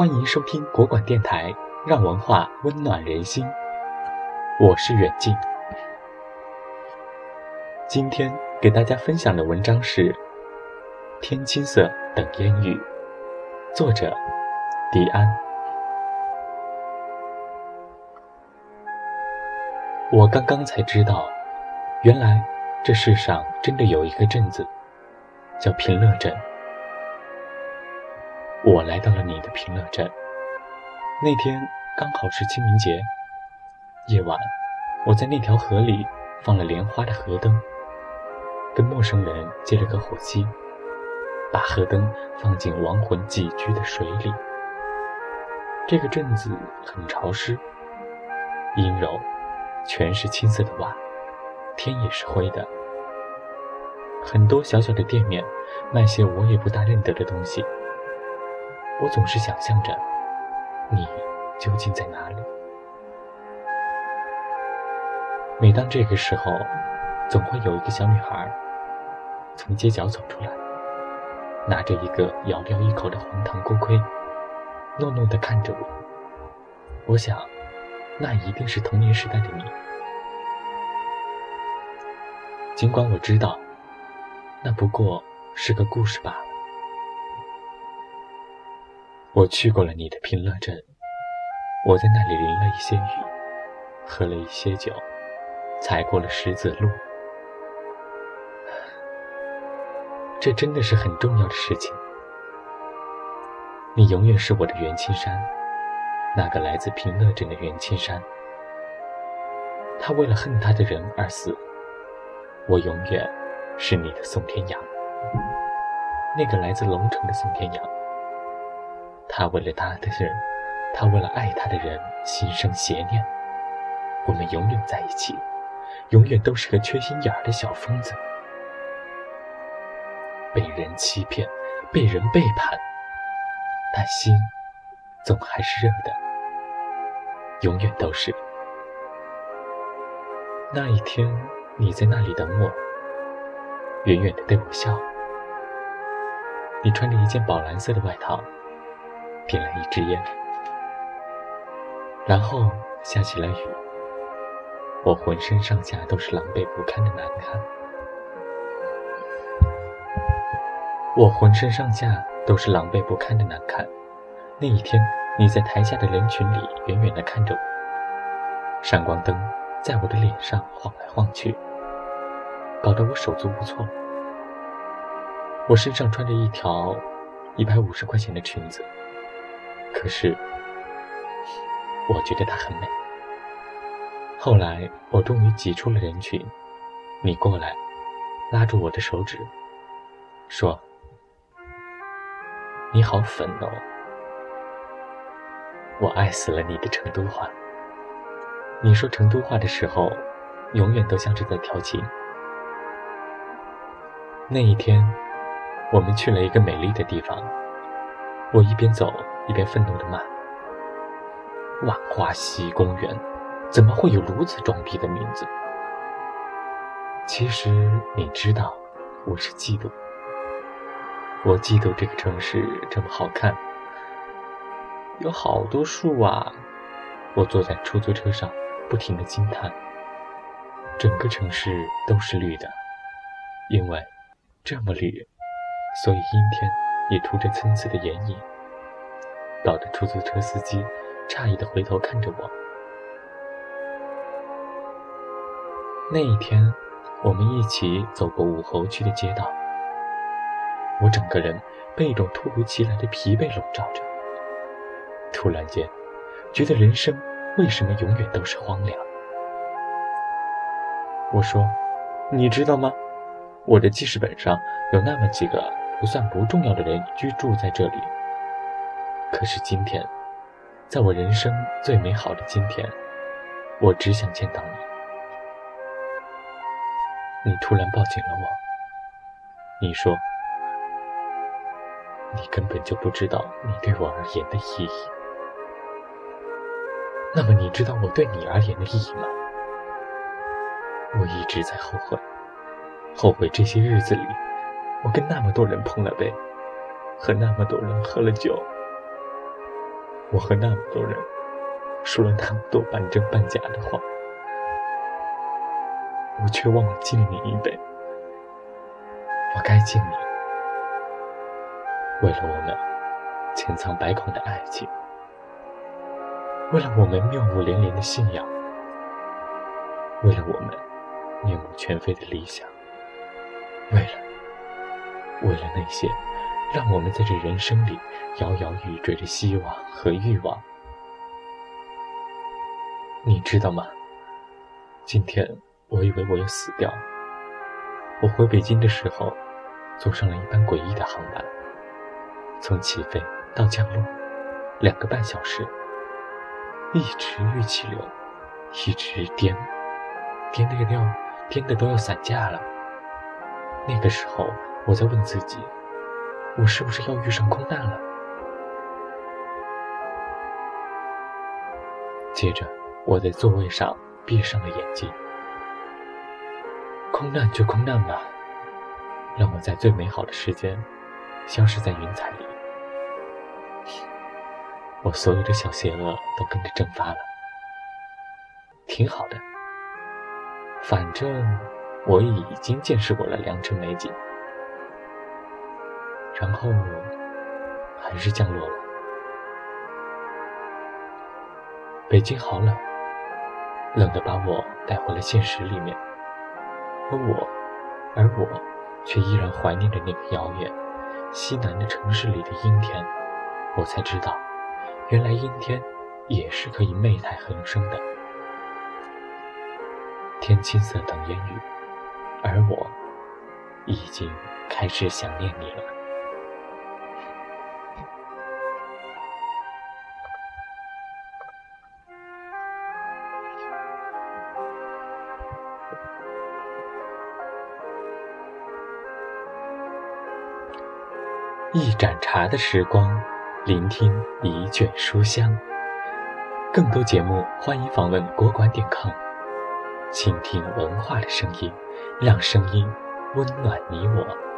欢迎收听国馆电台，让文化温暖人心。我是远近，今天给大家分享的文章是《天青色等烟雨》，作者迪安。我刚刚才知道，原来这世上真的有一个镇子，叫平乐镇。我来到了你的平乐镇，那天刚好是清明节。夜晚，我在那条河里放了莲花的河灯，跟陌生人借了个火机，把河灯放进亡魂寄居的水里。这个镇子很潮湿，阴柔，全是青色的瓦，天也是灰的。很多小小的店面卖些我也不大认得的东西。我总是想象着，你究竟在哪里？每当这个时候，总会有一个小女孩从街角走出来，拿着一个咬掉一口的红糖锅盔，糯糯地看着我。我想，那一定是童年时代的你。尽管我知道，那不过是个故事罢了。我去过了你的平乐镇，我在那里淋了一些雨，喝了一些酒，踩过了石子路。这真的是很重要的事情。你永远是我的元青山，那个来自平乐镇的元青山。他为了恨他的人而死，我永远是你的宋天阳，那个来自龙城的宋天阳。他为了他的人，他为了爱他的人心生邪念。我们永远在一起，永远都是个缺心眼儿的小疯子。被人欺骗，被人背叛，但心总还是热的，永远都是。那一天，你在那里等我，远远的对我笑。你穿着一件宝蓝色的外套。点了一支烟，然后下起了雨。我浑身上下都是狼狈不堪的难看。我浑身上下都是狼狈不堪的难看。那一天，你在台下的人群里远远地看着我，闪光灯在我的脸上晃来晃去，搞得我手足无措。我身上穿着一条一百五十块钱的裙子。可是，我觉得她很美。后来，我终于挤出了人群，你过来，拉住我的手指，说：“你好粉哦，我爱死了你的成都话。你说成都话的时候，永远都像是在调情。”那一天，我们去了一个美丽的地方，我一边走。一边愤怒的骂：“万花溪公园，怎么会有如此装逼的名字？”其实你知道，我是嫉妒。我嫉妒这个城市这么好看，有好多树啊！我坐在出租车上，不停的惊叹：整个城市都是绿的，因为这么绿，所以阴天也涂着参差的眼影。搞得出租车司机诧异的回头看着我。那一天，我们一起走过武侯区的街道，我整个人被一种突如其来的疲惫笼罩着。突然间，觉得人生为什么永远都是荒凉？我说：“你知道吗？我的记事本上有那么几个不算不重要的人居住在这里。”可是今天，在我人生最美好的今天，我只想见到你。你突然抱紧了我，你说：“你根本就不知道你对我而言的意义。”那么你知道我对你而言的意义吗？我一直在后悔，后悔这些日子里，我跟那么多人碰了杯，和那么多人喝了酒。我和那么多人说了那么多半真半假的话，我却忘了敬你一杯。我该敬你，为了我们千疮百孔的爱情，为了我们谬误连连的信仰，为了我们面目全非的理想，为了，为了那些让我们在这人生里摇摇欲坠的希望和欲望。你知道吗？今天我以为我要死掉。我回北京的时候，坐上了一班诡异的航班，从起飞到降落，两个半小时，一直预气流，一直颠，颠的要颠的都要散架了。那个时候，我在问自己，我是不是要遇上空难了？接着，我在座位上闭上了眼睛。空难就空难吧，让我在最美好的时间消失在云彩里。我所有的小邪恶都跟着蒸发了，挺好的。反正我已经见识过了良辰美景，然后还是降落了。北京好冷，冷的把我带回了现实里面。而我，而我，却依然怀念着那个遥远西南的城市里的阴天。我才知道，原来阴天也是可以媚态横生的。天青色等烟雨，而我已经开始想念你了。一盏茶的时光，聆听一卷书香。更多节目，欢迎访问国馆点 com，倾听文化的声音，让声音温暖你我。